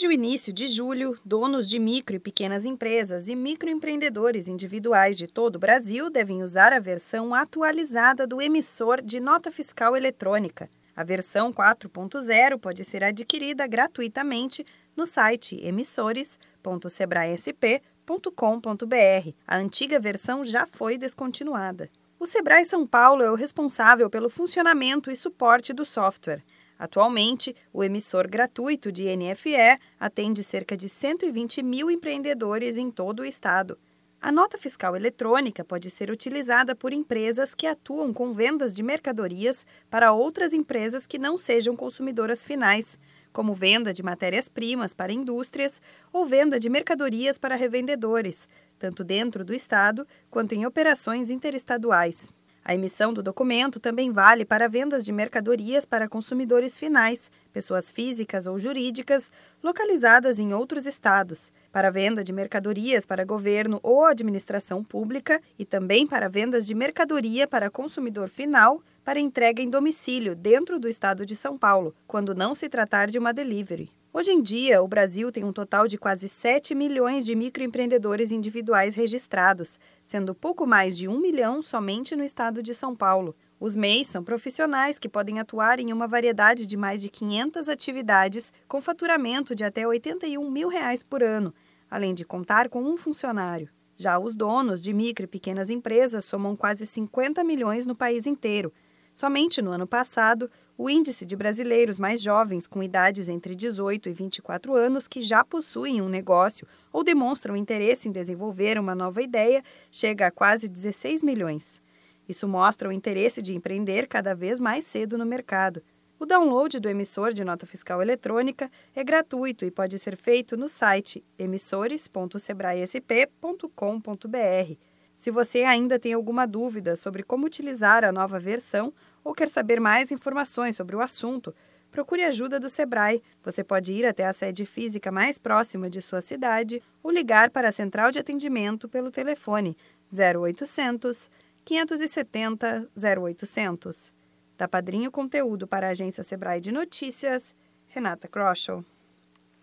Desde o início de julho, donos de micro e pequenas empresas e microempreendedores individuais de todo o Brasil devem usar a versão atualizada do emissor de nota fiscal eletrônica. A versão 4.0 pode ser adquirida gratuitamente no site emissores.sebraesp.com.br. A antiga versão já foi descontinuada. O Sebrae São Paulo é o responsável pelo funcionamento e suporte do software. Atualmente, o emissor gratuito de NFE atende cerca de 120 mil empreendedores em todo o estado. A nota fiscal eletrônica pode ser utilizada por empresas que atuam com vendas de mercadorias para outras empresas que não sejam consumidoras finais, como venda de matérias-primas para indústrias ou venda de mercadorias para revendedores, tanto dentro do estado quanto em operações interestaduais. A emissão do documento também vale para vendas de mercadorias para consumidores finais, pessoas físicas ou jurídicas, localizadas em outros estados, para venda de mercadorias para governo ou administração pública e também para vendas de mercadoria para consumidor final para entrega em domicílio dentro do estado de São Paulo, quando não se tratar de uma delivery. Hoje em dia, o Brasil tem um total de quase 7 milhões de microempreendedores individuais registrados, sendo pouco mais de 1 milhão somente no estado de São Paulo. Os MEIs são profissionais que podem atuar em uma variedade de mais de 500 atividades com faturamento de até 81 mil reais por ano, além de contar com um funcionário. Já os donos de micro e pequenas empresas somam quase 50 milhões no país inteiro. Somente no ano passado, o índice de brasileiros mais jovens com idades entre 18 e 24 anos que já possuem um negócio ou demonstram interesse em desenvolver uma nova ideia chega a quase 16 milhões. Isso mostra o interesse de empreender cada vez mais cedo no mercado. O download do emissor de nota fiscal eletrônica é gratuito e pode ser feito no site emissores.sebraesp.com.br. Se você ainda tem alguma dúvida sobre como utilizar a nova versão ou quer saber mais informações sobre o assunto, procure ajuda do Sebrae. Você pode ir até a sede física mais próxima de sua cidade ou ligar para a central de atendimento pelo telefone 0800 570 0800. Da Padrinho Conteúdo para a agência Sebrae de Notícias, Renata Kroschel.